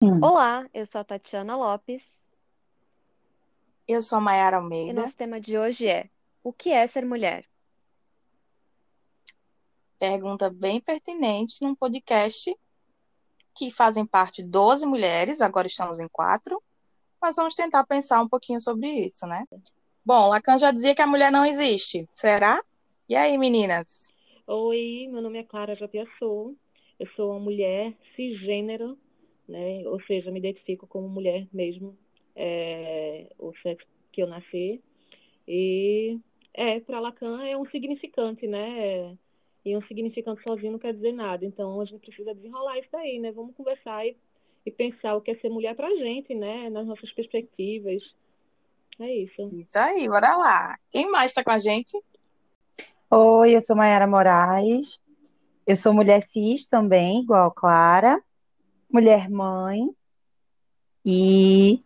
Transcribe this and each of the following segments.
Hum. Olá, eu sou a Tatiana Lopes Eu sou a Mayara e Almeida. nosso tema de hoje é: O que é ser mulher? Pergunta bem pertinente num podcast que fazem parte 12 mulheres, agora estamos em quatro, mas vamos tentar pensar um pouquinho sobre isso, né? Bom, Lacan já dizia que a mulher não existe, será? E aí, meninas? Oi, meu nome é Clara Japiaçu. Eu sou uma mulher cisgênero, né? Ou seja, me identifico como mulher mesmo, é, o sexo que eu nasci. E é, para Lacan é um significante, né? E um significante sozinho não quer dizer nada. Então a gente precisa desenrolar isso daí, né? Vamos conversar e, e pensar o que é ser mulher pra gente, né? Nas nossas perspectivas. É isso. Isso aí, bora lá. Quem mais está com a gente? Oi, eu sou Mayara Moraes. Eu sou mulher cis também, igual Clara, mulher mãe, e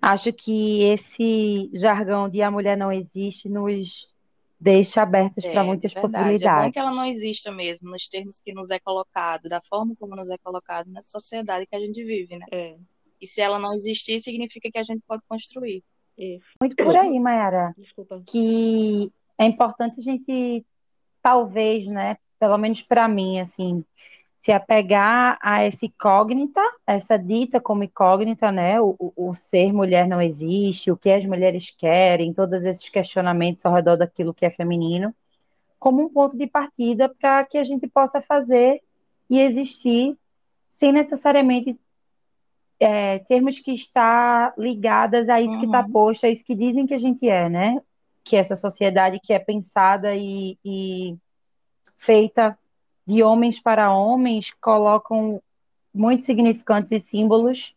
acho que esse jargão de a mulher não existe nos deixa abertos para É, muitas verdade. É bom possibilidades. que ela não exista mesmo, nos termos que nos é colocado, da forma como nos é colocado nessa sociedade que a gente vive, né? É, E se ela não existir, significa que a gente pode construir. isso. Muito por aí, Mayara, Desculpa. que é importante a gente, talvez, né, pelo menos para mim, assim, se apegar a essa incógnita, essa dita como incógnita, né, o, o, o ser mulher não existe, o que as mulheres querem, todos esses questionamentos ao redor daquilo que é feminino, como um ponto de partida para que a gente possa fazer e existir sem necessariamente é, termos que estar ligadas a isso que está Uhum. posto, a isso que dizem que a gente é, né? Que essa sociedade que é pensada e, e feita de homens para homens colocam muitos significantes e símbolos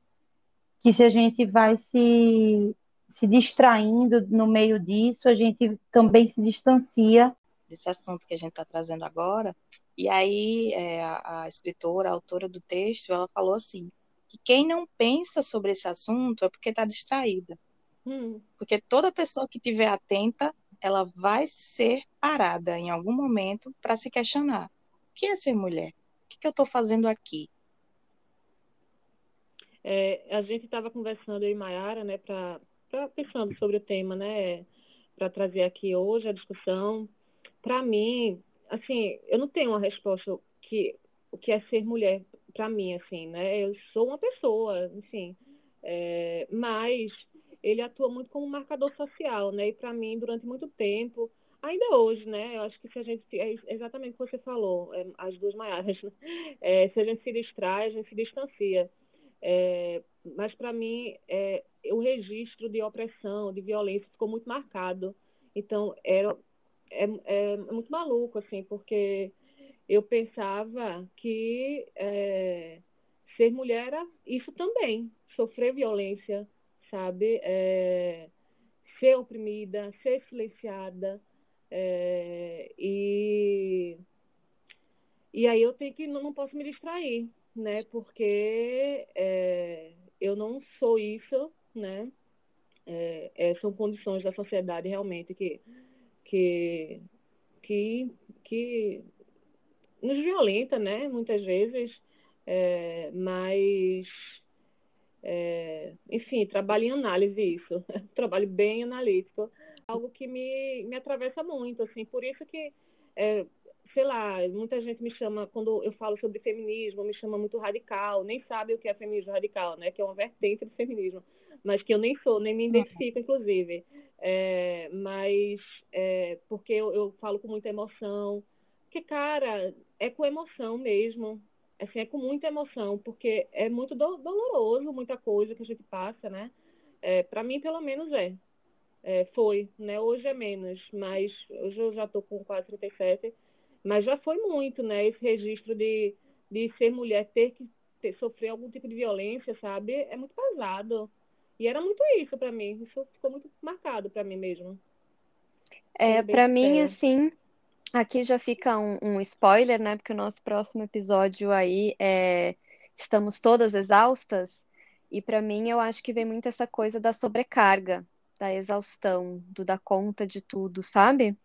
que se a gente vai se, se distraindo no meio disso, a gente também se distancia desse assunto que a gente está trazendo agora. E aí, é, a, a escritora, a autora do texto, ela falou assim, que quem não pensa sobre esse assunto é porque está distraída. Hum, Porque toda pessoa que estiver atenta, ela vai ser parada em algum momento para se questionar. Que é ser mulher? O que, que eu estou fazendo aqui? é, a gente estava conversando, e Mayara, né, pra, pra- pensando sobre o tema, né, para trazer aqui hoje a discussão. Para mim, assim, eu não tenho uma resposta que o que é ser mulher para mim, assim, né? Eu sou uma pessoa, enfim, é, mas ele atua muito como marcador social, né? E para mim, durante muito tempo, ainda hoje, né? Eu acho que se a gente é exatamente o que você falou, é, as duas maiores, né? É, se a gente se distrai, a gente se distancia. É, mas para mim, é, o registro de opressão, de violência ficou muito marcado. Então, era, é, é muito maluco, assim, porque eu pensava que é, ser mulher era isso também, sofrer violência, sabe? É, ser oprimida, ser silenciada. É, e, e aí eu tenho que, não, não posso me distrair, né? Porque é, eu não sou isso, né? É, é, são condições da sociedade realmente que, que, que, que nos violenta, né? Muitas vezes, é, mas é, enfim, trabalho em análise isso, trabalho bem analítico, algo que me, me atravessa muito, assim, por isso que, é, sei lá, muita gente me chama, quando eu falo sobre feminismo, me chama muito radical, nem sabe o que é feminismo radical, né, que é uma vertente do feminismo, mas que eu nem sou, nem me identifico, inclusive, é, mas é, porque eu, eu falo com muita emoção, porque, cara, é com emoção mesmo, assim, é com muita emoção, porque é muito do, doloroso muita coisa que a gente passa, né? É, para mim, pelo menos, é. É. Foi, né? Hoje é menos, mas hoje eu já tô com quase 37, mas já foi muito, né? Esse registro de, de ser mulher, ter que ter, sofrer algum tipo de violência, sabe? É muito pesado. E era muito isso para mim, isso ficou muito marcado para mim mesmo. É, para mim, assim, aqui já fica um, um spoiler, né? Porque o nosso próximo episódio aí é Estamos Todas Exaustas. E para mim, eu acho que vem muito essa coisa da sobrecarga, da exaustão, do dar conta de tudo, sabe?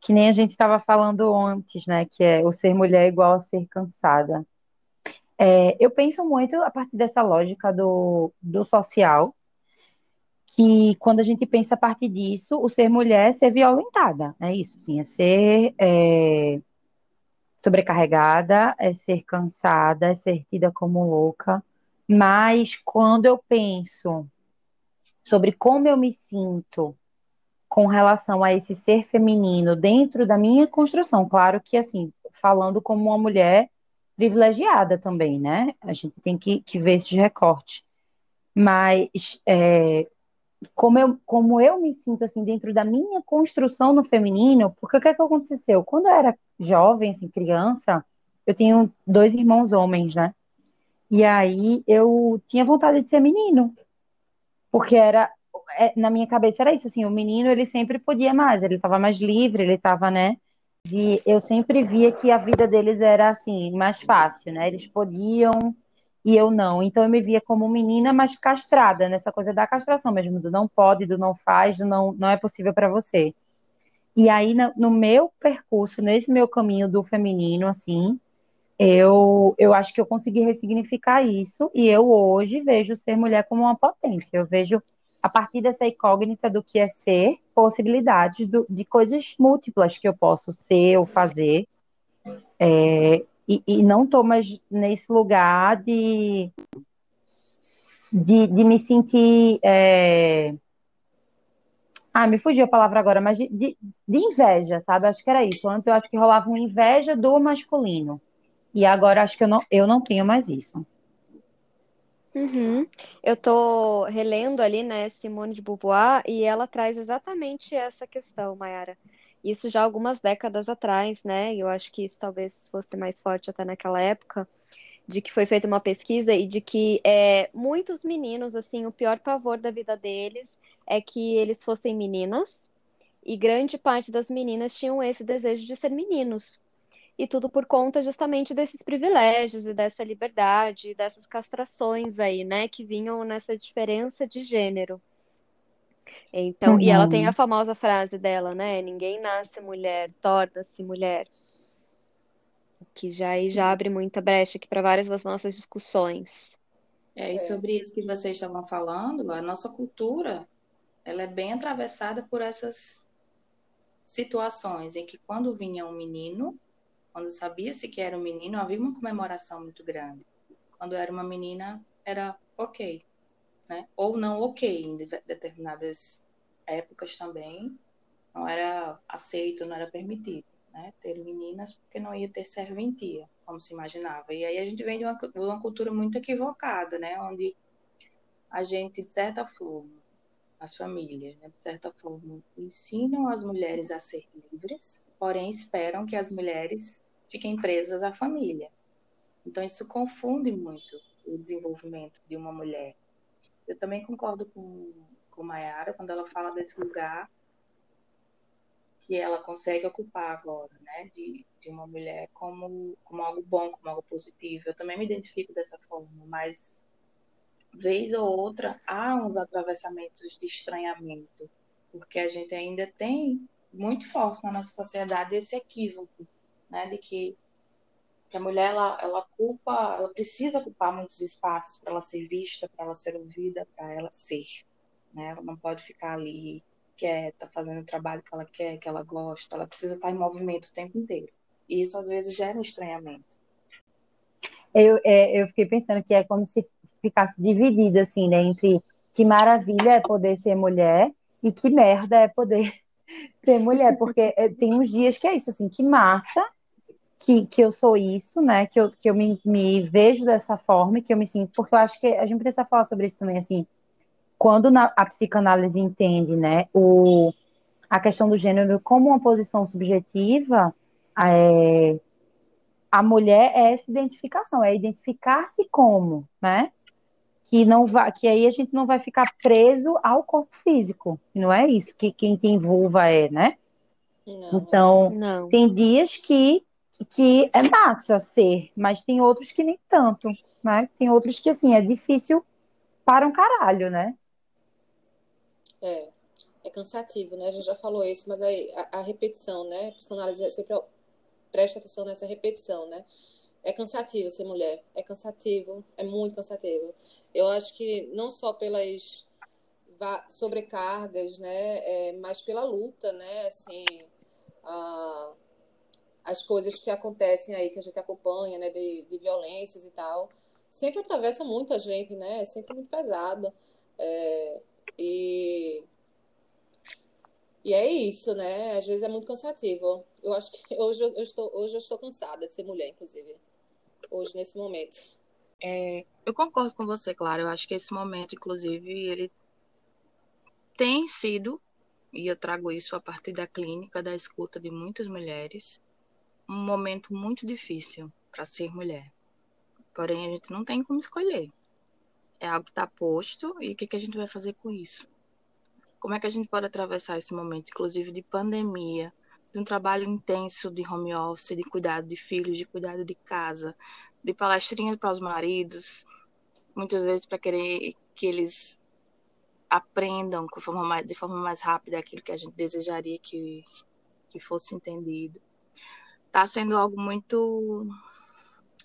que nem a gente estava falando antes, né? Que é o ser mulher igual a ser cansada. É, eu penso muito a partir dessa lógica do, do social, que quando a gente pensa a partir disso, o ser mulher é ser violentada, é isso, sim, é ser é, sobrecarregada, é ser cansada, é ser tida como louca. Mas quando eu penso sobre como eu me sinto com relação a esse ser feminino dentro da minha construção, claro que assim, falando como uma mulher privilegiada também, né? A gente tem que, que ver esse recorte. Mas é, como, eu, como eu me sinto assim dentro da minha construção no feminino, porque o que, é que aconteceu? Quando eu era jovem, assim, criança, eu tenho dois irmãos homens, né? E aí eu tinha vontade de ser menino. Porque era é, na minha cabeça era isso, assim, o menino ele sempre podia mais, ele estava mais livre, ele estava, né? E eu sempre via que a vida deles era assim, mais fácil, né? Eles podiam e eu não. Então eu me via como menina, mas castrada, nessa coisa da castração mesmo, do não pode, do não faz, do não, não é possível para você. E aí, no meu percurso, nesse meu caminho do feminino, assim, eu, eu acho que eu consegui ressignificar isso e eu hoje vejo ser mulher como uma potência. Eu vejo, a partir dessa incógnita do que é ser, possibilidades do, de coisas múltiplas que eu posso ser ou fazer. É, e, e não estou mais nesse lugar de, de, de me sentir. É, ah, me fugiu a palavra agora, mas de, de, de, inveja, sabe? Acho que era isso. Antes eu acho que rolava uma inveja do masculino. E agora acho que eu não, eu não tenho mais isso. Uhum. Eu tô relendo ali, né, Simone de Beauvoir, e ela traz exatamente essa questão, Mayara. Isso já algumas décadas atrás, né? Eu acho que isso talvez fosse mais forte até naquela época, de que foi feita uma pesquisa e de que é, muitos meninos, assim, o pior pavor da vida deles é que eles fossem meninas, e grande parte das meninas tinham esse desejo de ser meninos. E tudo por conta justamente desses privilégios e dessa liberdade, dessas castrações aí, né, que vinham nessa diferença de gênero. Então, uhum. e ela tem a uhum. famosa frase dela, né? Ninguém nasce mulher, torna-se mulher. Que já, aí já abre muita brecha aqui para várias das nossas discussões. É, e sobre isso que vocês estavam falando, a nossa cultura ela é bem atravessada por essas situações em que quando vinha um menino, quando sabia-se que era um menino, havia uma comemoração muito grande. Quando era uma menina, era ok, né? Ou não ok em determinadas épocas também. Não era aceito, não era permitido, né? Ter meninas porque não ia ter serventia, como se imaginava. E aí a gente vem de uma, de uma cultura muito equivocada, né? Onde a gente, de certa forma, as famílias, né, de certa forma, ensinam as mulheres a ser livres, porém esperam que as mulheres fiquem presas à família. Então, isso confunde muito o desenvolvimento de uma mulher. Eu também concordo com, com Mayara quando ela fala desse lugar que ela consegue ocupar agora, né, de, de uma mulher como, como algo bom, como algo positivo. Eu também me identifico dessa forma, mas vez ou outra, há uns atravessamentos de estranhamento, porque a gente ainda tem muito forte na nossa sociedade esse equívoco, né, de que, que a mulher ela, ela culpa, ela precisa ocupar muitos espaços para ela ser vista, para ela ser ouvida, para ela ser, né? Ela não pode ficar ali quieta, fazendo o trabalho que ela quer, que ela gosta, ela precisa estar em movimento o tempo inteiro. E isso às vezes gera um estranhamento. Eu, é, eu fiquei pensando que é como se ficasse dividida, assim, né, entre que maravilha é poder ser mulher e que merda é poder ser mulher, porque é, tem uns dias que é isso, assim, que massa que, que eu sou isso, né, que eu, que eu me, me vejo dessa forma, que eu me sinto, porque eu acho que a gente precisa falar sobre isso também, assim, quando na, a psicanálise entende, né, o, a questão do gênero como uma posição subjetiva, é, a mulher é essa identificação, é identificar-se como, né? que não vai, que aí a gente não vai ficar preso ao corpo físico. Não é isso que quem tem vulva é, né? Não, então, não. tem dias que que é massa ser, mas tem outros que nem tanto, né? Tem outros que assim é difícil para um caralho, né? É, é cansativo, né? A gente já falou isso, mas aí a, a repetição, né? A psicanálise sempre presta atenção nessa repetição, né? é cansativo ser mulher. É cansativo, é muito cansativo. Eu acho que não só pelas sobrecargas, né, é, mas pela luta, né, assim, a, as coisas que acontecem aí, que a gente acompanha, né, de, de violências e tal, sempre atravessa muito a gente, né, é sempre muito pesado. É, e e é isso, né? Às vezes é muito cansativo. Eu acho que hoje eu estou, hoje eu estou cansada de ser mulher, inclusive. Hoje, nesse momento. É, eu concordo com você, claro. Eu acho que esse momento, inclusive, ele tem sido, e eu trago isso a partir da clínica, da escuta de muitas mulheres, um momento muito difícil para ser mulher. Porém, a gente não tem como escolher. É algo que está posto e o que, que a gente vai fazer com isso? Como é que a gente pode atravessar esse momento, inclusive de pandemia, de um trabalho intenso de home office, de cuidado de filhos, de cuidado de casa, de palestrinha para os maridos, muitas vezes para querer que eles aprendam de forma, mais, rápida aquilo que a gente desejaria que, que fosse entendido. Está sendo algo muito.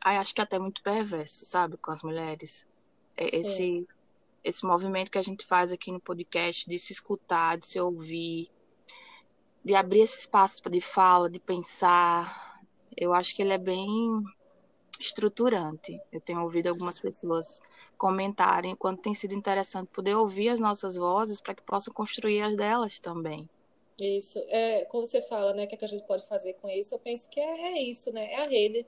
Ai, acho que até muito perverso, sabe, com as mulheres. É, esse esse movimento que a gente faz aqui no podcast de se escutar, de se ouvir, de abrir esse espaço de fala, de pensar, eu acho que ele é bem estruturante. Eu tenho ouvido algumas pessoas comentarem quanto tem sido interessante poder ouvir as nossas vozes para que possam construir as delas também. Isso. É, quando você fala, né, o que, é que a gente pode fazer com isso, eu penso que é, é isso, né? É a rede.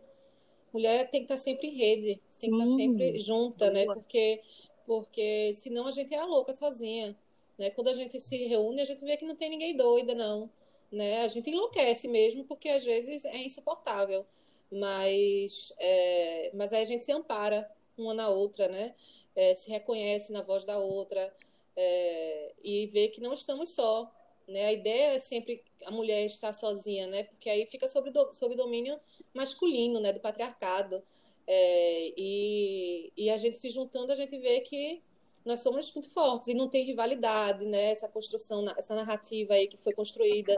Mulher tem que estar sempre em rede, tem Sim, que estar sempre junta, né? boa. né? Porque porque senão a gente é a louca sozinha, né? Quando a gente se reúne, a gente vê que não tem ninguém doida, não, né? A gente enlouquece mesmo, porque às vezes é insuportável, mas, é, mas aí a gente se ampara uma na outra, né? É, se reconhece na voz da outra é, e vê que não estamos só, né? A ideia é sempre a mulher estar sozinha, né? Porque aí fica sob, do, sob domínio masculino, né? Do patriarcado. É, e, e a gente se juntando, a gente vê que nós somos muito fortes e não tem rivalidade, né? Essa construção, essa narrativa aí que foi construída,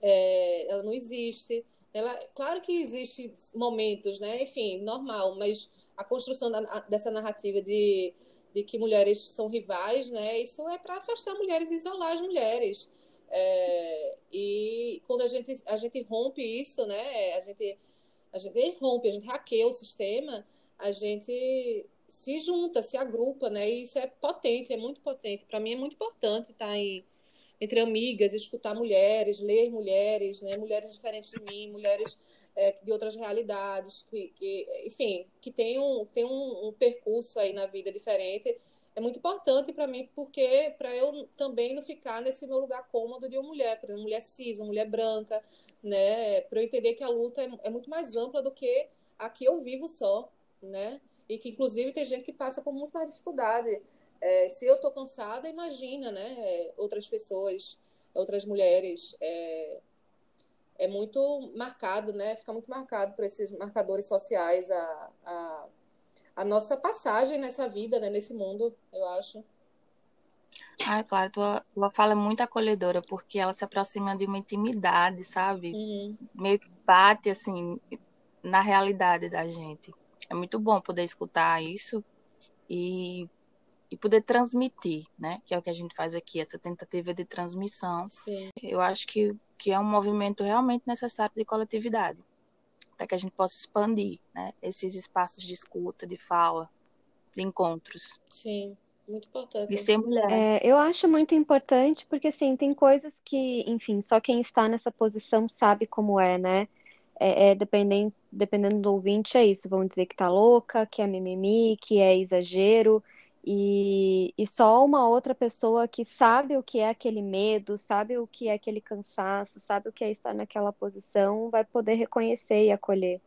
é, ela não existe. Ela, claro que existe momentos, né? Enfim, normal, mas a construção da, dessa narrativa de, de que mulheres são rivais, né? Isso é para afastar mulheres, isolar as mulheres. É, e quando a gente a gente rompe isso, né? A gente a gente rompe, a gente hackeia o sistema, a gente se junta, se agrupa, né? E isso é potente, é muito potente. Para mim é muito importante estar aí entre amigas, escutar mulheres, ler mulheres, né? Mulheres diferentes de mim, mulheres é, de outras realidades, que, que, enfim, que tem, um, tem um, um percurso aí na vida diferente. É muito importante para mim, porque para eu também não ficar nesse meu lugar cômodo de uma mulher, por exemplo, mulher cis, uma mulher branca, né? Para eu entender que a luta é, é, muito mais ampla do que a que eu vivo só, né? E que inclusive tem gente que passa por muito mais dificuldade. É, se eu estou cansada, imagina, né? É, outras pessoas, outras mulheres. É, é muito marcado, né? Fica muito marcado por esses marcadores sociais a, a, a nossa passagem nessa vida, né? Nesse mundo, eu acho. Ah, claro, tua, tua fala é muito acolhedora, porque ela se aproxima de uma intimidade, sabe? Uhum. Meio que bate, assim, na realidade da gente. É muito bom poder escutar isso e, e poder transmitir, né? Que é o que a gente faz aqui, essa tentativa de transmissão. Sim. Eu acho que, que é um movimento realmente necessário de coletividade, para que a gente possa expandir, né? Esses espaços de escuta, de fala, de encontros. Sim. Muito importante. De ser mulher. É, eu acho muito importante porque, assim, tem coisas que, enfim, só quem está nessa posição sabe como é, né? É, é dependendo, dependendo do ouvinte, é isso. Vão dizer que tá louca, que é mimimi, que é exagero. E, e só uma outra pessoa que sabe o que é aquele medo, sabe o que é aquele cansaço, sabe o que é estar naquela posição, vai poder reconhecer e acolher.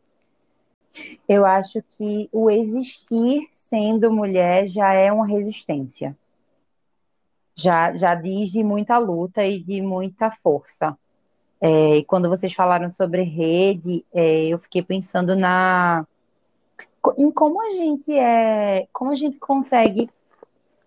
Eu acho que o existir sendo mulher já é uma resistência. Já, já diz de muita luta e de muita força. É, e quando vocês falaram sobre rede, é, eu fiquei pensando na em como a gente é, como a gente consegue,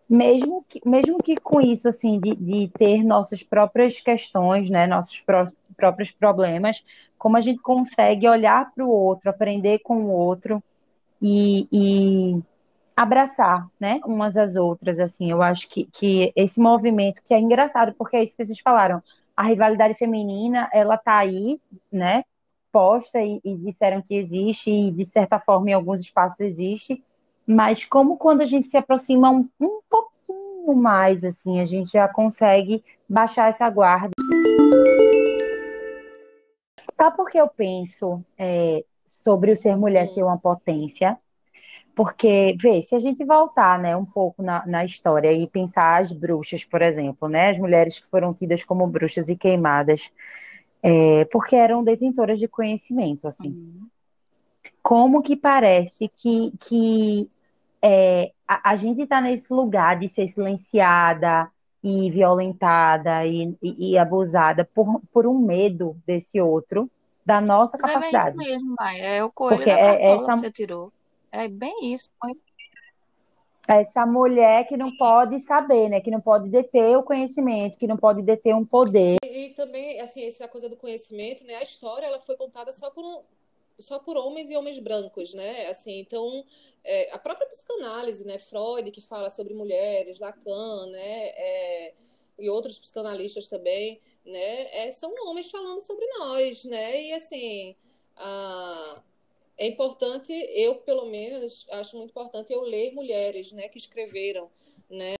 mesmo que, mesmo que com isso assim de, de ter nossas próprias questões, né, nossos pró próprios problemas, como a gente consegue olhar para o outro, aprender com o outro e, e abraçar, né, umas às outras, assim, eu acho que, que esse movimento, que é engraçado, porque é isso que vocês falaram, a rivalidade feminina, ela tá aí, né, posta e, e disseram que existe, e de certa forma em alguns espaços existe, mas como quando a gente se aproxima um, um pouquinho mais, assim, a gente já consegue baixar essa guarda. Sabe por que eu penso é, sobre o ser mulher ser uma potência? Porque, vê, se a gente voltar né, um pouco na, na, história e pensar as bruxas, por exemplo, né, as mulheres que foram tidas como bruxas e queimadas, é, porque eram detentoras de conhecimento, assim. Uhum. Como que parece que, que é, a, a, gente está nesse lugar de ser silenciada e violentada e, e, e, abusada por, por um medo desse outro, da nossa capacidade. É isso mesmo, Maia. É o coelho porque da é essa... que você tirou. É bem isso. Essa mulher que não pode saber, né? Que não pode deter o conhecimento, que não pode deter um poder. E, e também, assim, essa coisa do conhecimento, né? A história, ela foi contada só por um, só por homens e homens brancos, né? Assim, então, é, a própria psicanálise, né? Freud, que fala sobre mulheres, Lacan, né? É, e outros psicanalistas também, né? É, são homens falando sobre nós, né? E, assim, a, é importante, eu pelo menos acho muito importante eu ler mulheres, né, que escreveram, né,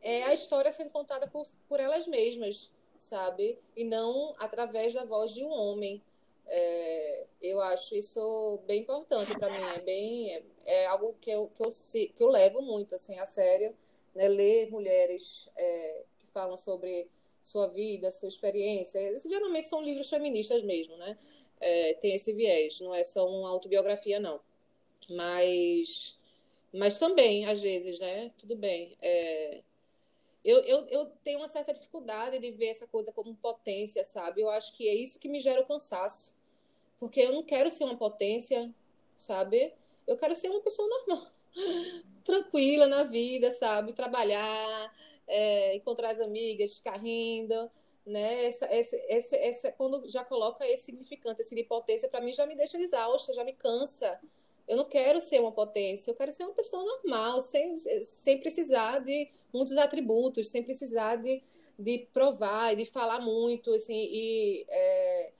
é a história sendo contada por, por elas mesmas, sabe, e não através da voz de um homem. É, eu acho isso bem importante para mim, é bem é, é, algo que eu, que eu que eu levo muito assim a sério, né, ler mulheres é, que falam sobre sua vida, sua experiência. Geralmente são livros feministas mesmo, né? É, tem esse viés, não é só uma autobiografia, não. Mas, mas também, às vezes, né? Tudo bem. É, eu, eu, eu tenho uma certa dificuldade de ver essa coisa como potência, sabe? Eu acho que é isso que me gera o cansaço. Porque eu não quero ser uma potência, sabe? Eu quero ser uma pessoa normal, tranquila na vida, sabe? Trabalhar, é, encontrar as amigas, ficar rindo né? Essa, essa, essa, essa, quando já coloca esse significante, esse de potência, para mim já me deixa exausta, já me cansa. Eu não quero ser uma potência, eu quero ser uma pessoa normal, sem, sem precisar de muitos atributos, sem precisar de, de provar, de falar muito, assim, e é,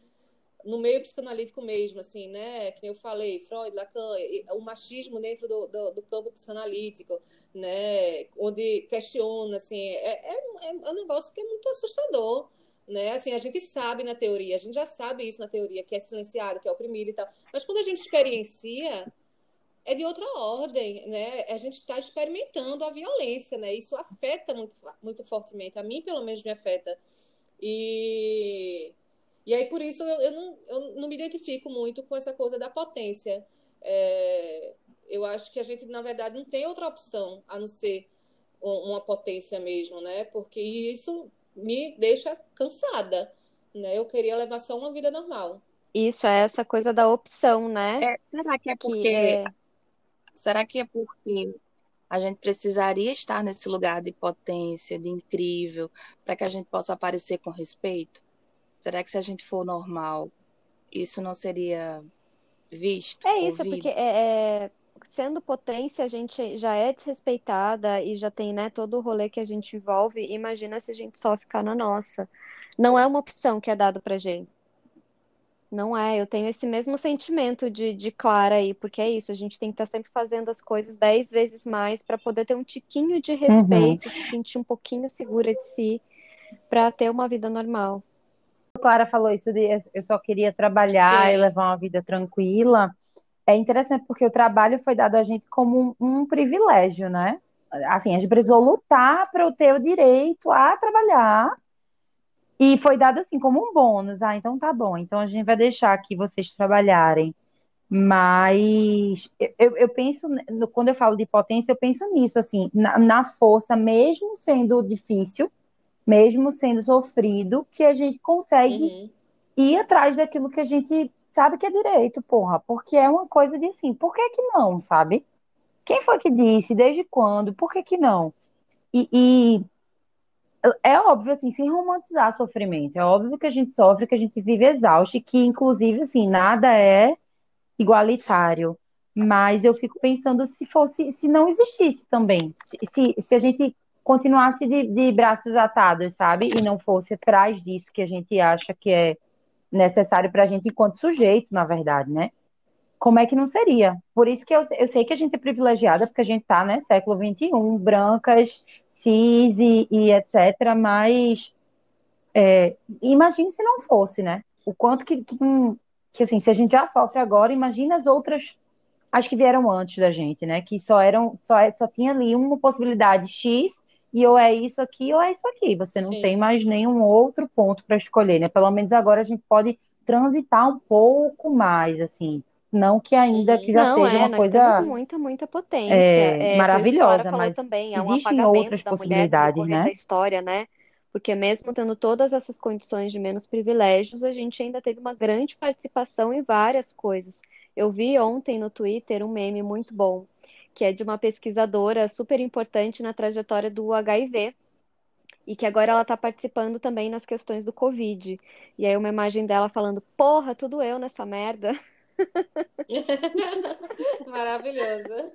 no meio psicanalítico mesmo, assim, né? Que eu falei, Freud, Lacan, o machismo dentro do, do, do campo psicanalítico, né? Onde questiona, assim, é, é, é um negócio que é muito assustador, né? Assim, a gente sabe na teoria, a gente já sabe isso na teoria, que é silenciado, que é oprimido e tal. Mas quando a gente experiencia, é de outra ordem, né? A gente está experimentando a violência, né? Isso afeta muito, muito fortemente. A mim, pelo menos, me afeta. E, e aí, por isso, eu, eu, não, eu não me identifico muito com essa coisa da potência. É, eu acho que a gente, na verdade, não tem outra opção a não ser uma potência mesmo, né? Porque isso me deixa cansada, né? Eu queria levar só uma vida normal. Isso é essa coisa da opção, né? É, será que é porque que é... será que é porque a gente precisaria estar nesse lugar de potência, de incrível, para que a gente possa aparecer com respeito? Será que se a gente for normal, isso não seria visto? É isso, ouvido? porque é, é sendo potência, a gente já é desrespeitada e já tem, né, todo o rolê que a gente envolve. Imagina se a gente só ficar na nossa. Não é uma opção que é dada pra gente. Não é, eu tenho esse mesmo sentimento de, de Clara aí, porque é isso, a gente tem que estar tá sempre fazendo as coisas dez vezes mais para poder ter um tiquinho de respeito, uhum. se sentir um pouquinho segura de si, para ter uma vida normal. Clara falou isso de eu só queria trabalhar Sim. e levar uma vida tranquila é interessante porque o trabalho foi dado a gente como um, um privilégio, né? Assim, a gente precisou lutar para ter o direito a trabalhar e foi dado assim como um bônus. Ah, então tá bom. Então a gente vai deixar aqui vocês trabalharem. Mas eu, eu penso, quando eu falo de potência, eu penso nisso, assim, na, na força, mesmo sendo difícil, mesmo sendo sofrido, que a gente consegue uhum. ir atrás daquilo que a gente sabe que é direito, porra, porque é uma coisa de assim, por que que não, sabe? Quem foi que disse? Desde quando? Por que que não? E, e é óbvio, assim, sem romantizar sofrimento. É óbvio que a gente sofre, que a gente vive exausto, e que, inclusive, assim, nada é igualitário. Mas eu fico pensando se fosse, se não existisse também. Se, se, se a gente continuasse de, de braços atados, sabe? E não fosse atrás disso que a gente acha que é necessário para a gente enquanto sujeito, na verdade, né? Como é que não seria? Por isso que eu, eu sei que a gente é privilegiada, porque a gente está, né, século XXI, brancas, cis e, e etc. Mas é, imagine se não fosse, né? O quanto que, que, que, assim, se a gente já sofre agora, imagina as outras, as que vieram antes da gente, né? Que só eram, só, só tinha ali uma possibilidade X e ou é isso aqui ou é isso aqui. Você não Sim. tem mais nenhum outro ponto para escolher, né? Pelo menos agora a gente pode transitar um pouco mais, assim. Não que ainda que já não, seja é, uma coisa temos muita, muita potência. é, maravilhosa, mas também, é um existem outras da mulher no possibilidades, né? da história, né? Porque mesmo tendo todas essas condições de menos privilégios, a gente ainda teve uma grande participação em várias coisas. Eu vi ontem no Twitter um meme muito bom, que é de uma pesquisadora super importante na trajetória do HIV, e que agora ela está participando também nas questões do Covid. E aí uma imagem dela falando, porra, tudo eu nessa merda. Maravilhoso.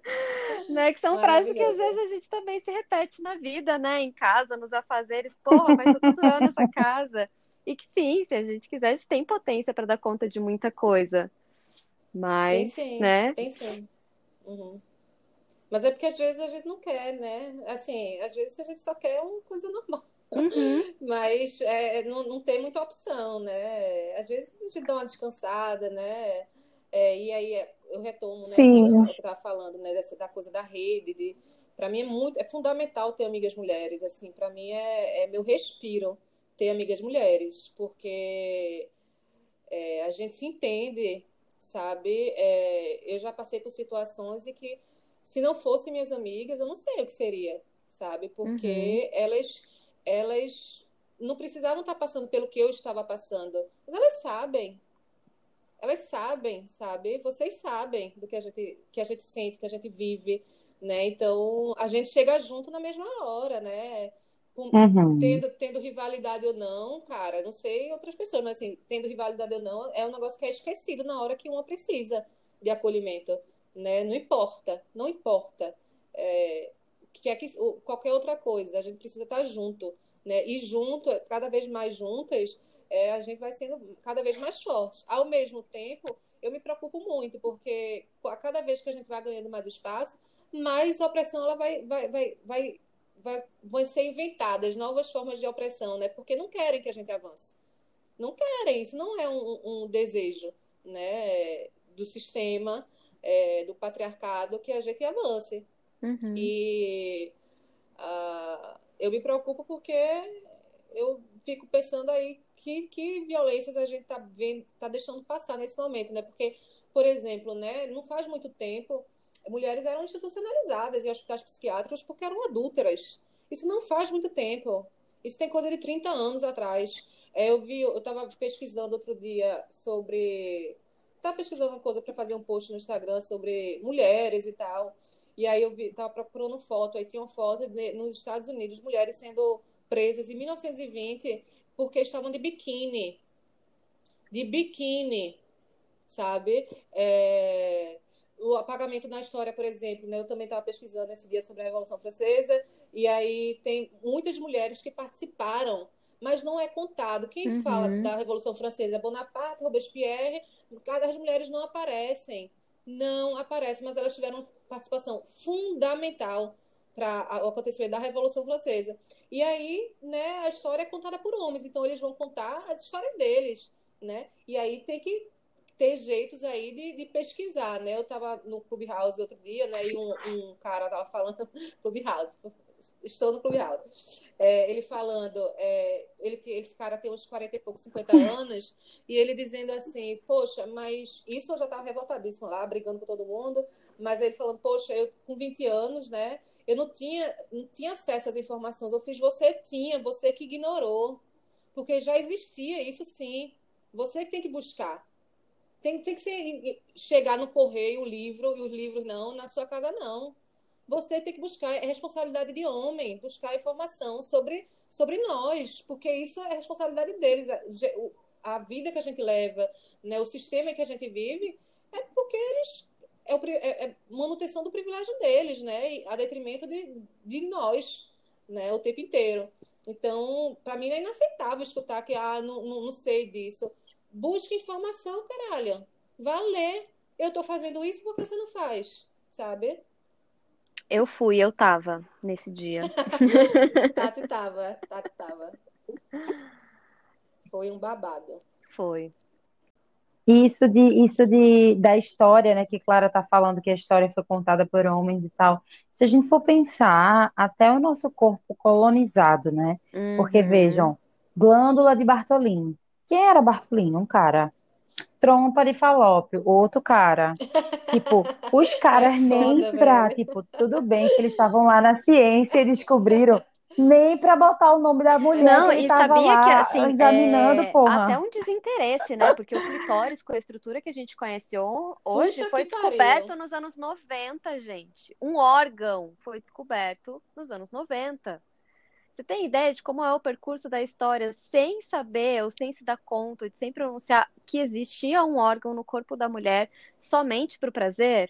Né? Que são frases que às vezes a gente também se repete na vida, né? Em casa, nos afazeres, porra, mas tudo eu nessa casa. E que sim, se a gente quiser, a gente tem potência para dar conta de muita coisa. Mas, tem sim, né? Tem sim. Uhum. Mas é porque às vezes a gente não quer, né? Assim, às vezes a gente só quer uma coisa normal. Uhum. Mas é, não, não tem muita opção, né? Às vezes a gente dá uma descansada, né? É, e aí eu retomo, né? Sim. Que eu estava falando, né? Dessa, da coisa da rede, de, para mim é muito, é fundamental ter amigas mulheres, assim, para mim é, é, meu respiro ter amigas mulheres, porque é, a gente se entende, sabe? É, eu já passei por situações em que se não fossem minhas amigas, eu não sei o que seria, sabe? Porque Uhum. elas, elas não precisavam estar passando pelo que eu estava passando, mas elas sabem, elas sabem, sabe? Vocês sabem do que a gente, que a gente sente, que a gente vive, né? Então, a gente chega junto na mesma hora, né? Com- Uhum. Tendo, tendo rivalidade ou não, cara, não sei outras pessoas, mas assim, tendo rivalidade ou não, é um negócio que é esquecido na hora que uma precisa de acolhimento, né? Não importa, não importa. É, que qualquer outra coisa, a gente precisa estar junto, né? E junto, cada vez mais juntas, é, a gente vai sendo cada vez mais forte. Ao mesmo tempo, eu me preocupo muito, porque a cada vez que a gente vai ganhando mais espaço, mais opressão ela vai, vai, vai, vai, vai, vão ser inventadas novas formas de opressão, né? Porque não querem que a gente avance. Não querem, isso não é um, um desejo, né? Do sistema, é, do patriarcado, que a gente avance. Uhum. E ah, eu me preocupo porque eu fico pensando aí que, que violências a gente está tá deixando passar nesse momento, né? Porque, por exemplo, né, não faz muito tempo, mulheres eram institucionalizadas em hospitais psiquiátricos porque eram adúlteras. Isso não faz muito tempo. Isso tem coisa de 30 anos atrás. É, eu vi, eu estava pesquisando outro dia sobre. Estava pesquisando coisa para fazer um post no Instagram sobre mulheres e tal. E aí eu vi, tava procurando foto, aí tinha uma foto de, nos Estados Unidos, mulheres sendo presas em 1920 porque estavam de biquíni. De biquíni, sabe? É, o apagamento na história, por exemplo, né? Eu também estava pesquisando esse dia sobre a Revolução Francesa, e aí tem muitas mulheres que participaram, mas não é contado. Quem Uhum. fala da Revolução Francesa? Bonaparte, Robespierre, as mulheres não aparecem. Não aparecem, mas elas tiveram participação fundamental para o acontecimento da Revolução Francesa. E aí, né, a história é contada por homens, então eles vão contar as histórias deles, né? E aí tem que ter jeitos aí de, de pesquisar, né? Eu estava no Clubhouse outro dia, né? E um, um cara tava falando Clubhouse, estou no Clubhouse. É, ele falando, é, ele, esse cara tem uns 40 e poucos, 50 anos, e ele dizendo assim, poxa, mas isso eu já estava revoltadíssimo lá, brigando com todo mundo, mas ele falando, poxa, eu com 20 anos, né? Eu não tinha, não tinha acesso às informações. Eu fiz, você tinha, você que ignorou. Porque já existia isso sim. Você que tem que buscar. Tem, tem que ser, chegar no correio o livro e os livros não, na sua casa não. Você tem que buscar, é responsabilidade de homem, buscar informação sobre, sobre nós, porque isso é responsabilidade deles. A, a vida que a gente leva, né, o sistema que a gente vive, é porque eles. É, o, é, é manutenção do privilégio deles, né? A detrimento de, de nós, né? O tempo inteiro. Então, para mim é inaceitável escutar que, ah, não, não, não sei disso. Busque informação, caralho. Vá ler. Eu estou fazendo isso porque você não faz, sabe? Eu fui, eu tava nesse dia. Tati tava, Tati tava. Foi um babado. Foi. Isso de isso de da história, né, que Clara tá falando que a história foi contada por homens e tal. Se a gente for pensar, até o nosso corpo colonizado, né? Uhum. Porque vejam, glândula de Bartolin. Quem era Bartolin? Um cara trompa de falópio, outro cara. tipo, os caras é nem foda, pra, velho. tipo, tudo bem que eles estavam lá na ciência e descobriram nem para botar o nome da mulher não, que e sabia lá que assim examinando, é... porra. até um desinteresse, né? Porque o clitóris com a estrutura que a gente conhece hoje Puta foi descoberto pariu. nos anos 90, gente. Um órgão foi descoberto nos anos 90. Você tem ideia de como é o percurso da história sem saber ou sem se dar conta, de sem pronunciar que existia um órgão no corpo da mulher somente para o prazer?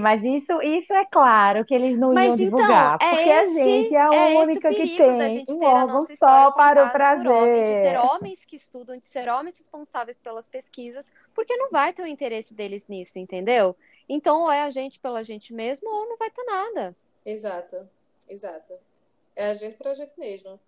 Mas isso, isso é claro que eles não Mas iam então, divulgar, é porque esse, a gente é a é única que tem um órgão só para o prazer. Homens, de ter homens que estudam, de ser homens responsáveis pelas pesquisas, porque não vai ter o interesse deles nisso, entendeu? Então, ou é a gente pela gente mesmo, ou não vai ter nada. Exato, exato. É a gente para a gente mesmo.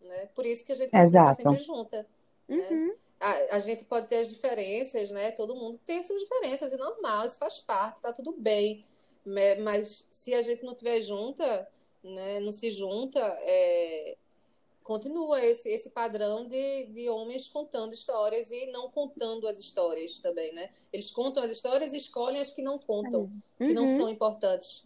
Né? Por isso que a gente precisa estar sempre junta. Né? Uhum. Né? A, a, gente pode ter as diferenças, né? Todo mundo tem suas diferenças, é normal, isso faz parte, tá tudo bem. Né? Mas se a gente não estiver junta, né? não se junta, é... continua esse, esse padrão de, de homens contando histórias e não contando as histórias também, né? Eles contam as histórias e escolhem as que não contam, uhum. que não uhum. são importantes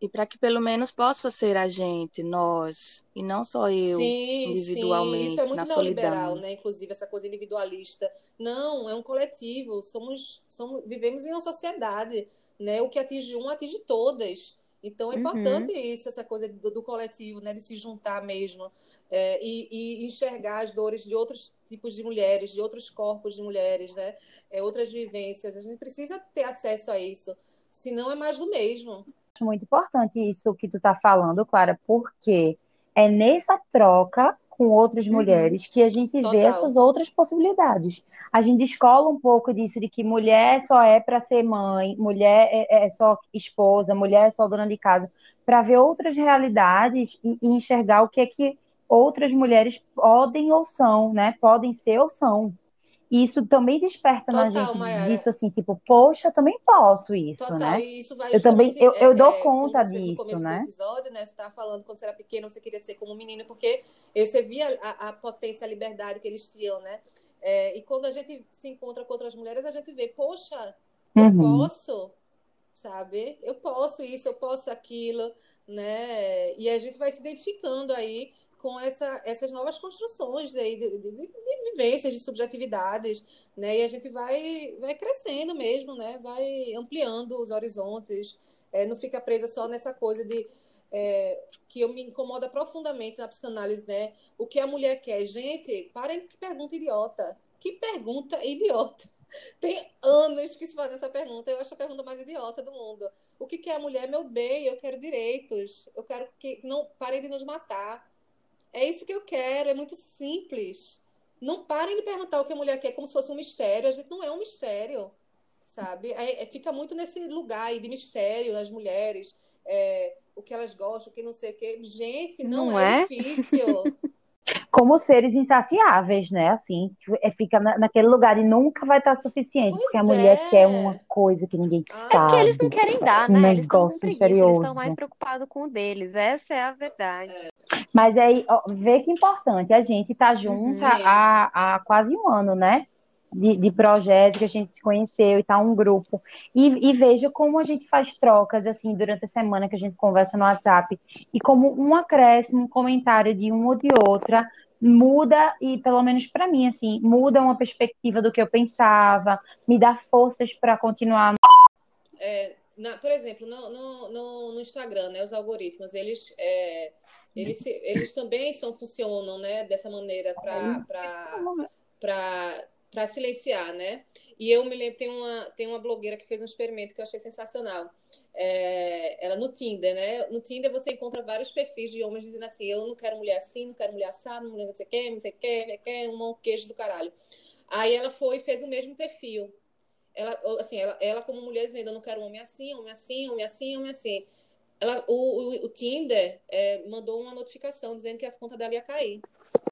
e para que pelo menos possa ser a gente, nós, e não só eu, sim, individualmente, sim. Isso é muito na neoliberal, né? Inclusive essa coisa individualista. Não, é um coletivo. Somos, somos, vivemos em uma sociedade, né? O que atinge um atinge todas. Então é uhum. importante isso, essa coisa do, do, coletivo, né? De se juntar mesmo é, e, e, enxergar as dores de outros tipos de mulheres, de outros corpos de mulheres, né? É, outras vivências. A gente precisa ter acesso a isso. Senão é mais do mesmo muito importante isso que tu está falando, Clara, porque é nessa troca com outras uhum. mulheres que a gente Total. vê essas outras possibilidades. A gente descola um pouco disso de que mulher só é para ser mãe, mulher é, é, só esposa, mulher é só dona de casa, para ver outras realidades e, e enxergar o que é que outras mulheres podem ou são, né? Podem ser ou são. E isso também desperta Total, na gente Mayara. disso, assim, tipo, poxa, eu também posso isso, Total, né? Isso vai eu também, eu, eu é, dou é, conta disso, né? do episódio, né? Você estava falando quando você era pequeno, você queria ser como um menino, porque você via a, a potência, a liberdade que eles tinham, né? É, e quando a gente se encontra com outras mulheres, a gente vê, poxa, eu uhum. posso, sabe? Eu posso isso, eu posso aquilo, né? E a gente vai se identificando aí com essa, essas novas construções de, de, de, vivências, de subjetividades, né? E a gente vai, vai crescendo mesmo, né? Vai ampliando os horizontes, é, não fica presa só nessa coisa de é, que eu me incomoda profundamente na psicanálise, né? O que a mulher quer, gente? Parem que pergunta idiota. Que pergunta idiota. Tem anos que se faz essa pergunta. Eu acho a pergunta mais idiota do mundo. O que quer a mulher? Meu bem, eu quero direitos. Eu quero que não parem de nos matar. É isso que eu quero, é muito simples. Não parem de perguntar o que a mulher quer como se fosse um mistério. A gente não é um mistério, sabe? É, é, fica muito nesse lugar aí de mistério nas mulheres, é, o que elas gostam, o que não sei o quê. Gente, não, não é, é difícil. como seres insaciáveis, né? Assim, é, fica na, naquele lugar e nunca vai estar suficiente, pois porque a mulher é. quer uma coisa que ninguém ah, sabe. É porque eles não querem dar, né? Um eles negócio misterioso. Eles estão mais preocupados com o deles. Essa é a verdade. Mas aí, ó, vê que importante, a gente tá junto uhum. há, há quase um ano, né? de, de projeto que a gente se conheceu e tá um grupo. E, e veja como a gente faz trocas assim durante a semana que a gente conversa no WhatsApp e como um acréscimo, um comentário de um ou de outra muda e pelo menos para mim assim muda uma perspectiva do que eu pensava, me dá forças para continuar. É, na, por exemplo, no, no, no, no, Instagram, né, os algoritmos, eles, é, eles, eles também são, funcionam né, dessa maneira para silenciar, né? E eu me lembro, tem uma, tem uma blogueira que fez um experimento que eu achei sensacional. É, ela no Tinder, né? No Tinder você encontra vários perfis de homens dizendo assim: eu não quero mulher assim, não quero mulher assada, não, não sei o que, não sei o que, não sei o um queijo do caralho. Aí ela foi e fez o mesmo perfil ela, assim, ela, ela como mulher dizendo, eu não quero homem assim, homem assim, homem assim, homem assim. Ela, o, o, o Tinder é, mandou uma notificação dizendo que as contas dela ia cair.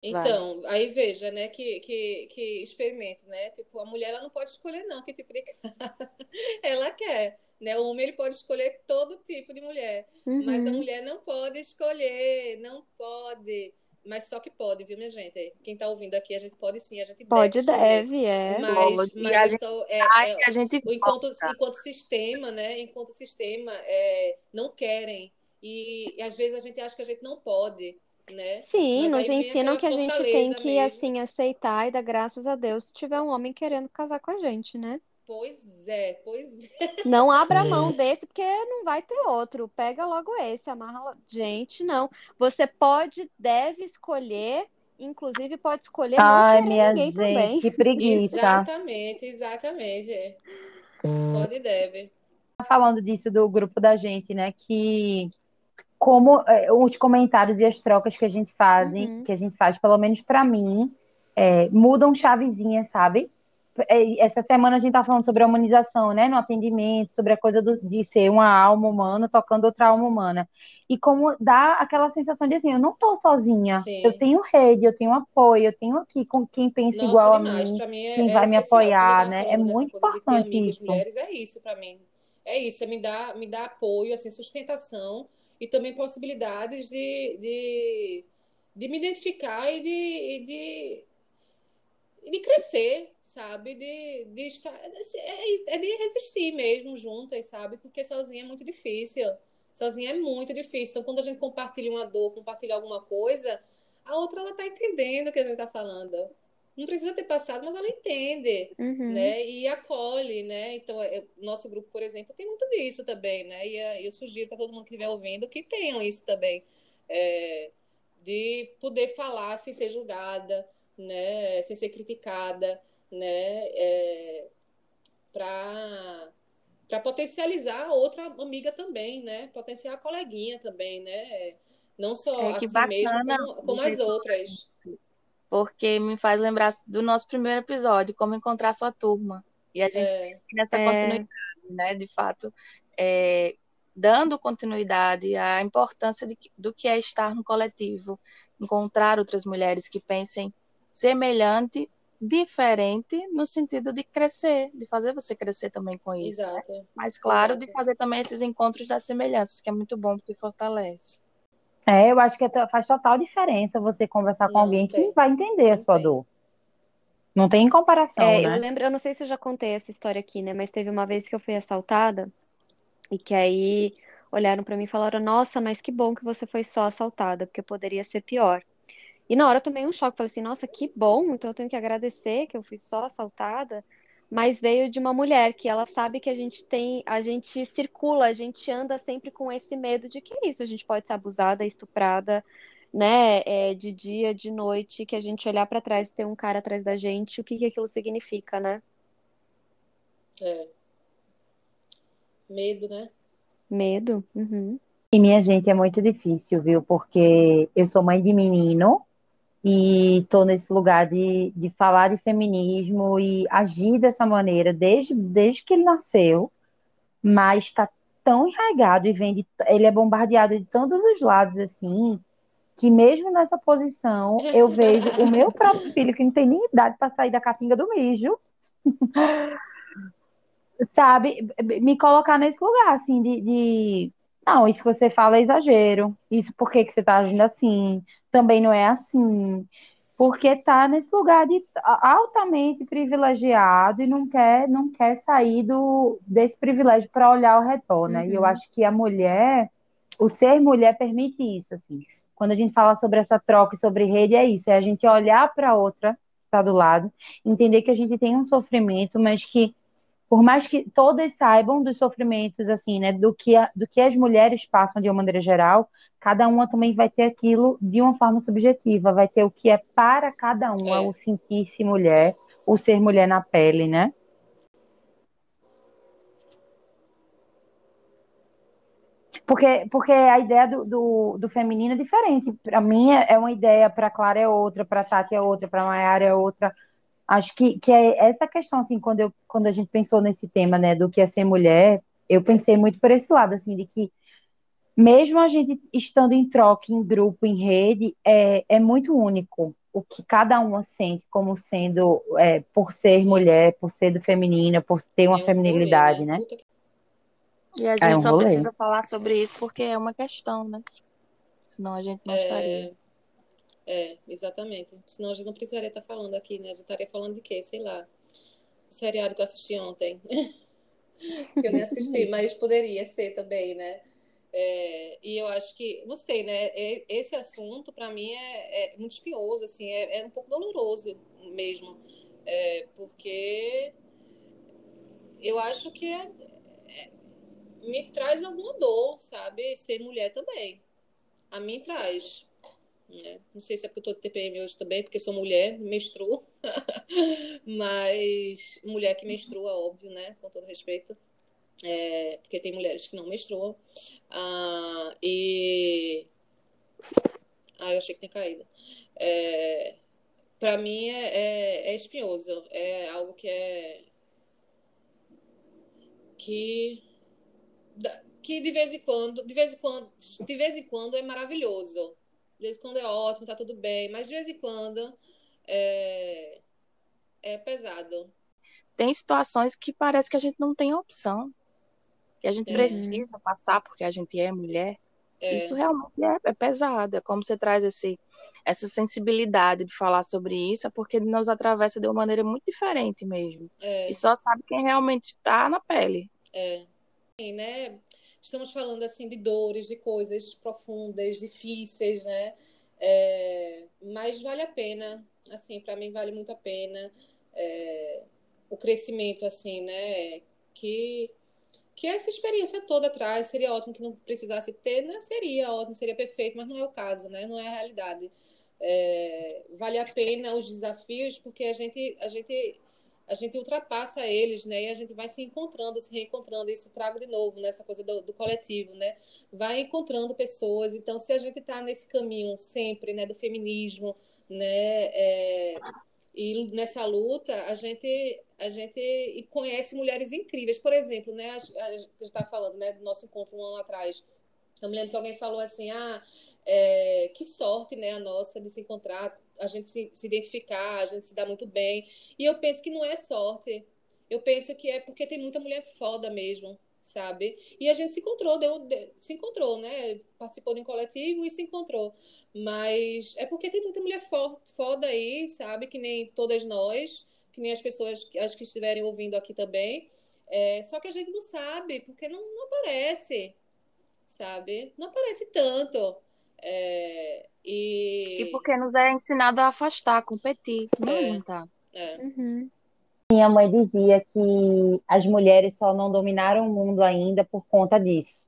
Então, Vai. aí veja, né, que, que, que experimento, né? Tipo, a mulher ela não pode escolher, não, que tipo de cara ela quer. Né? O homem ele pode escolher todo tipo de mulher, uhum. mas a uhum. mulher não pode escolher, não pode. Mas só que pode, viu, minha gente? Quem está ouvindo aqui, a gente pode sim, a gente pode, deve. deve, é. Mas, mas a gente, só, é, é, a gente enquanto, enquanto sistema, né? Enquanto sistema, é, não querem. E, e, às vezes a gente acha que a gente não pode, né? Sim, mas nos ensinam que a gente tem que, mesmo. assim, aceitar e dar graças a Deus se tiver um homem querendo casar com a gente, né? Pois é, pois é. Não abra mão desse, porque não vai ter outro. Pega logo esse, amarra. Gente, não. Você pode, deve escolher, inclusive pode escolher Ai, não minha ninguém gente, também. Que preguiça. Exatamente, exatamente. Pode e deve. Falando disso do grupo da gente, né? Que como é, os comentários e as trocas que a gente faz, uhum. que a gente faz, pelo menos para mim, é, mudam chavezinhas, sabe? É, essa semana a gente tá falando sobre a humanização, né, no atendimento, sobre a coisa do, de ser uma alma humana tocando outra alma humana. E como dá aquela sensação de assim, eu não tô sozinha, Sim. eu tenho rede, eu tenho apoio, eu tenho aqui com quem pensa Nossa, igual demais. a mim, mim é, quem é vai me apoiar, né? É muito importante isso. Mulheres, é isso para mim. É isso, é me dar, me dar apoio, assim, sustentação e também possibilidades de, de, de me identificar e de, de de crescer, sabe? De, de estar. É, é de resistir mesmo juntas, sabe? Porque sozinha é muito difícil. Sozinha é muito difícil. Então, quando a gente compartilha uma dor, compartilha alguma coisa, a outra ela tá entendendo o que a gente tá falando. Não precisa ter passado, mas ela entende, uhum. né? E acolhe, né? Então, é, nosso grupo, por exemplo, tem muito disso também, né? E é, eu sugiro para todo mundo que estiver ouvindo que tenham isso também. É, de poder falar sem ser julgada, né, sem ser criticada, né, é, para para potencializar a outra amiga também, né, potenciar a coleguinha também, né, não só é, a si mesma como, como as outras. Porque me faz lembrar do nosso primeiro episódio, como encontrar sua turma. E a gente é. nessa é. continuidade, né, de fato, é, dando continuidade à importância de, do que é estar no coletivo, encontrar outras mulheres que pensem semelhante, diferente no sentido de crescer, de fazer você crescer também com isso. Né? Exato. Né? Mas claro, Exato. de fazer também esses encontros das semelhanças, que é muito bom porque fortalece. É, eu acho que é faz total diferença você conversar com não alguém tem. que vai entender não a sua tem. dor. Não tem comparação, é, né? Eu lembro, eu não sei se eu já contei essa história aqui, né? Mas teve uma vez que eu fui assaltada e que aí olharam para mim e falaram: Nossa, mas que bom que você foi só assaltada, porque poderia ser pior. E na hora eu tomei um choque, falei assim, nossa, que bom, então eu tenho que agradecer que eu fui só assaltada, mas veio de uma mulher que ela sabe que a gente tem, a gente circula, a gente anda sempre com esse medo de que é isso, a gente pode ser abusada, estuprada, né, é, de dia, de noite, que a gente olhar para trás e ter um cara atrás da gente, o que, que aquilo significa, né? É. Medo, né? Medo. Uhum. E minha gente é muito difícil, viu? Porque eu sou mãe de menino e estou nesse lugar de, de falar de feminismo e agir dessa maneira desde, desde que ele nasceu, mas está tão enraizado e vem de, ele é bombardeado de todos os lados assim, que mesmo nessa posição eu vejo o meu próprio filho que não tem nem idade para sair da catinga do mijo, sabe, me colocar nesse lugar assim de, de não, isso que você fala é exagero. Isso por que, que você está agindo assim? Também não é assim. Porque está nesse lugar de altamente privilegiado e não quer, não quer sair do, desse privilégio para olhar ao redor, né? Uhum. E eu uhum. acho que a mulher, o ser mulher permite isso, assim. Quando a gente fala sobre essa troca e sobre rede, é isso, é a gente olhar para outra que está do lado, entender que a gente tem um sofrimento, mas que por mais que todas saibam dos sofrimentos, assim, né, do que, a, do que as mulheres passam de uma maneira geral, cada uma também vai ter aquilo de uma forma subjetiva, vai ter o que é para cada uma, é. o sentir-se mulher, o ser mulher na pele, né? Porque, porque a ideia do, do, do feminino é diferente. Para mim é, é uma ideia, para Clara é outra, para Tati é outra, para Mayara é outra. Acho que, que é essa questão, assim, quando, eu, quando a gente pensou nesse tema, né, do que é ser mulher, eu pensei muito por esse lado, assim, de que mesmo a gente estando em troca, em grupo, em rede, é, é muito único o que cada uma sente como sendo, é, por ser Sim. mulher, por ser do feminino, por ter uma é um feminilidade, rolê, né? né? E a é gente é um só rolê. precisa falar sobre isso porque é uma questão, né? Senão a gente não é... estaria. É, exatamente. Senão a gente não precisaria estar falando aqui, né? A gente estaria falando de quê? Sei lá. O seriado que eu assisti ontem. que eu nem assisti, mas poderia ser também, né? É, e eu acho que, não sei, né? Esse assunto, para mim, é, é, muito espinhoso, assim, é, é, um pouco doloroso mesmo. É, porque eu acho que é, é, me traz alguma dor, sabe? Ser mulher também. A mim traz. Né? Não sei se é porque eu de TPM hoje também, porque sou mulher, menstruo. Mas mulher que menstrua, óbvio, né? Com todo respeito. É, porque tem mulheres que não menstruam. Ah, e. Ah, eu achei que tinha caído. É, para mim é, é, é espinhoso. É algo que é. Que. Que de vez em quando, de vez em quando, de vez em quando é maravilhoso de vez em quando é ótimo, tá tudo bem, mas de vez em quando é, é pesado. Tem situações que parece que a gente não tem opção, que a gente é. precisa passar porque a gente é mulher. É. Isso realmente é, é, pesado. É como você traz esse, essa sensibilidade de falar sobre isso, é porque nos atravessa de uma maneira muito diferente mesmo. É. E só sabe quem realmente está na pele. É. Sim, né? Estamos falando assim de dores, de coisas profundas, difíceis, né? É, mas vale a pena, assim, para mim vale muito a pena é, o crescimento, assim, né? Que que essa experiência toda atrás seria ótimo que não precisasse ter, né? Seria ótimo, seria perfeito, mas não é o caso, né? Não é a realidade. É, vale a pena os desafios porque a gente a gente a gente ultrapassa eles, né? E a gente vai se encontrando, se reencontrando. Isso trago de novo nessa coisa do, do, coletivo, né? Vai encontrando pessoas. Então, se a gente está nesse caminho sempre, né, do feminismo, né, é, e nessa luta, a gente a gente conhece mulheres incríveis. Por exemplo, né, a, a gente está falando, né, do nosso encontro um ano atrás. Eu me lembro que alguém falou assim, ah, é, que sorte, né, a nossa de se encontrar a gente se, se identificar, a gente se dá muito bem. E eu penso que não é sorte. Eu penso que é porque tem muita mulher foda mesmo, sabe? E a gente se encontrou, deu, se encontrou, né? Participou de um coletivo e se encontrou. Mas é porque tem muita mulher foda aí, sabe? Que nem todas nós, que nem as pessoas as que estiverem ouvindo aqui também. É, só que a gente não sabe, porque não, não aparece, sabe? Não aparece tanto. É, e... e porque nos é ensinado a afastar, competir, não é, juntar. É. Uhum. Minha mãe dizia que as mulheres só não dominaram o mundo ainda por conta disso.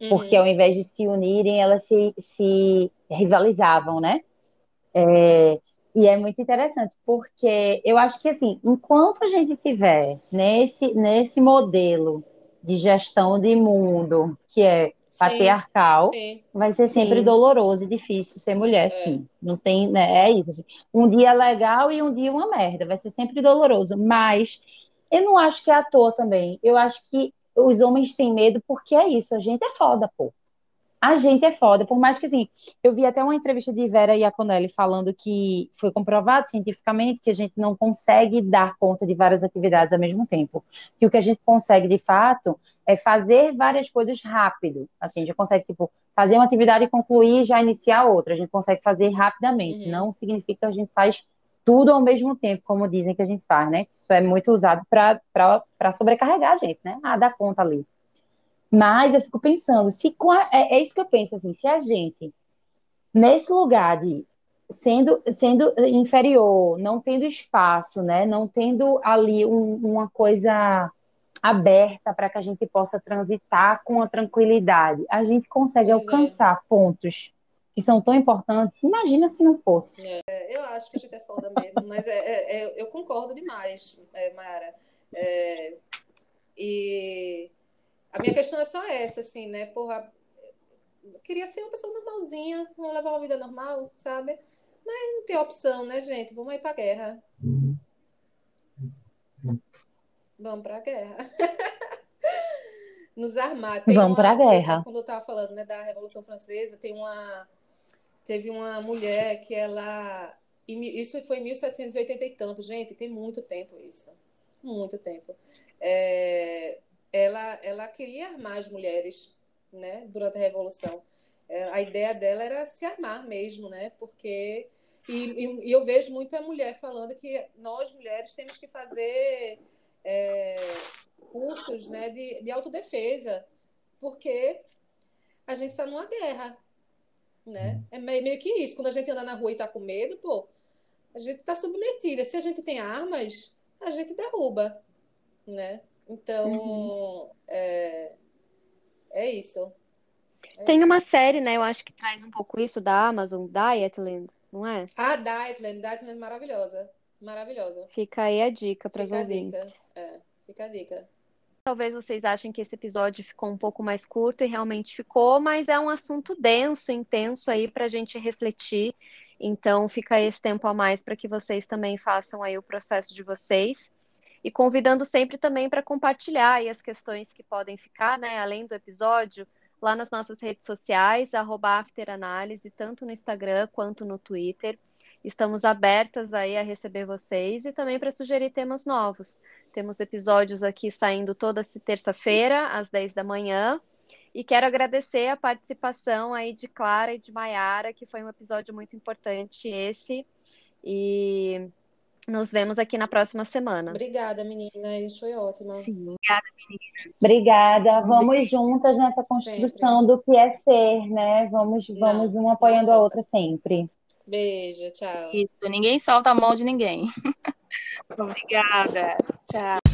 Uhum. Porque ao invés de se unirem, elas se, se rivalizavam, né? É, e é muito interessante, porque eu acho que, assim, enquanto a gente tiver nesse, nesse modelo de gestão de mundo, que é patriarcal, sim, vai ser sempre sim. doloroso e difícil ser mulher, é. sim. Não tem, né? É isso. Assim. Um dia legal e um dia uma merda. Vai ser sempre doloroso. Mas eu não acho que é à toa também. Eu acho que os homens têm medo porque é isso. A gente é foda, pô a gente é foda, por mais que assim, eu vi até uma entrevista de Vera Iaconelli falando que foi comprovado cientificamente que a gente não consegue dar conta de várias atividades ao mesmo tempo. Que o que a gente consegue de fato é fazer várias coisas rápido. Assim, a gente consegue tipo fazer uma atividade e concluir e já iniciar outra. A gente consegue fazer rapidamente. Uhum. Não significa que a gente faz tudo ao mesmo tempo, como dizem que a gente faz, né? Isso é muito usado para sobrecarregar a gente, né? Ah, dá conta ali. Mas eu fico pensando, se a, é, é, isso que eu penso assim, se a gente nesse lugar de sendo sendo inferior, não tendo espaço, né, não tendo ali um, uma coisa aberta para que a gente possa transitar com a tranquilidade, a gente consegue pois é. alcançar é. pontos que são tão importantes. Imagina se não fosse. É, eu acho que a gente é foda mesmo, mas é, é, é eu concordo demais, é, Mayara. e a minha questão é só essa, assim, né? Porra, eu queria ser uma pessoa normalzinha, não levar uma vida normal, sabe? Mas não tem opção, né, gente? Vamos aí pra guerra. Vamos pra guerra. Nos armar. Tem Vamos para a guerra. Quando eu estava falando né, da Revolução Francesa, tem uma, teve uma mulher que ela. Isso foi em 1780 e tanto, gente, tem muito tempo isso. Muito tempo. É, ela, ela queria armar as mulheres né, durante a Revolução. É, a ideia dela era se armar mesmo, né? Porque. E, e, e eu vejo muita mulher falando que nós, mulheres, temos que fazer é, cursos né, de, de autodefesa, porque a gente está numa guerra. Né? Uhum. É meio que isso. Quando a gente anda na rua e está com medo, pô, a gente está submetida. Se a gente tem armas, a gente derruba. Né? Então, uhum. é, é isso. É Tem isso. uma série, né? Eu acho que traz um pouco isso da Amazon, Dietland, não é? Ah, Dietland, Dietland é maravilhosa. Maravilhosa. Fica aí a dica para os ouvintes. Dica. É, fica a dica. Talvez vocês achem que esse episódio ficou um pouco mais curto e realmente ficou, mas é um assunto denso, intenso aí para a gente refletir. Então fica esse tempo a mais para que vocês também façam aí o processo de vocês e convidando sempre também para compartilhar aí as questões que podem ficar, né, além do episódio, lá nas nossas redes sociais, afteranálise, tanto no Instagram quanto no Twitter. Estamos abertas aí a receber vocês e também para sugerir temas novos. Temos episódios aqui saindo toda terça-feira, às 10 da manhã. E quero agradecer a participação aí de Clara e de Maiara, que foi um episódio muito importante esse. E nos vemos aqui na próxima semana. Obrigada, meninas. Foi ótimo. Sim, obrigada, meninas. Obrigada. Vamos juntas nessa construção sempre. do que é ser, né? Vamos, vamos uma apoiando a outra sempre. Beijo, tchau. Isso, ninguém solta a mão de ninguém. Obrigada. Tchau.